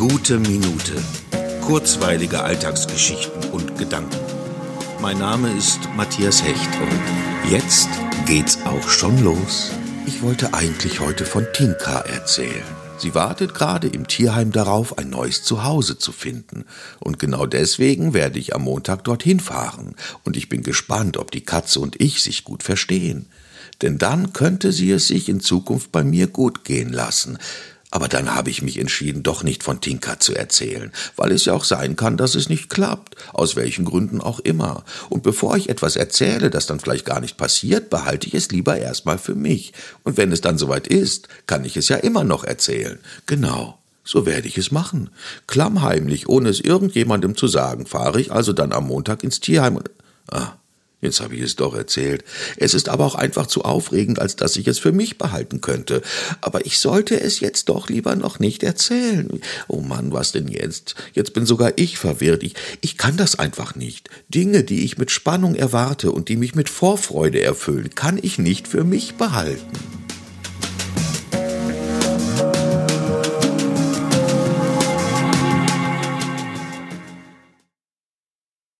Gute Minute. Kurzweilige Alltagsgeschichten und Gedanken. Mein Name ist Matthias Hecht und jetzt geht's auch schon los. Ich wollte eigentlich heute von Tinka erzählen. Sie wartet gerade im Tierheim darauf, ein neues Zuhause zu finden. Und genau deswegen werde ich am Montag dorthin fahren. Und ich bin gespannt, ob die Katze und ich sich gut verstehen. Denn dann könnte sie es sich in Zukunft bei mir gut gehen lassen. Aber dann habe ich mich entschieden, doch nicht von Tinka zu erzählen, weil es ja auch sein kann, dass es nicht klappt, aus welchen Gründen auch immer. Und bevor ich etwas erzähle, das dann vielleicht gar nicht passiert, behalte ich es lieber erstmal für mich. Und wenn es dann soweit ist, kann ich es ja immer noch erzählen. Genau. So werde ich es machen. Klammheimlich, ohne es irgendjemandem zu sagen, fahre ich also dann am Montag ins Tierheim und. Ah, Jetzt habe ich es doch erzählt. Es ist aber auch einfach zu aufregend, als dass ich es für mich behalten könnte. Aber ich sollte es jetzt doch lieber noch nicht erzählen. Oh Mann, was denn jetzt? Jetzt bin sogar ich verwirrt. Ich, ich kann das einfach nicht. Dinge, die ich mit Spannung erwarte und die mich mit Vorfreude erfüllen, kann ich nicht für mich behalten.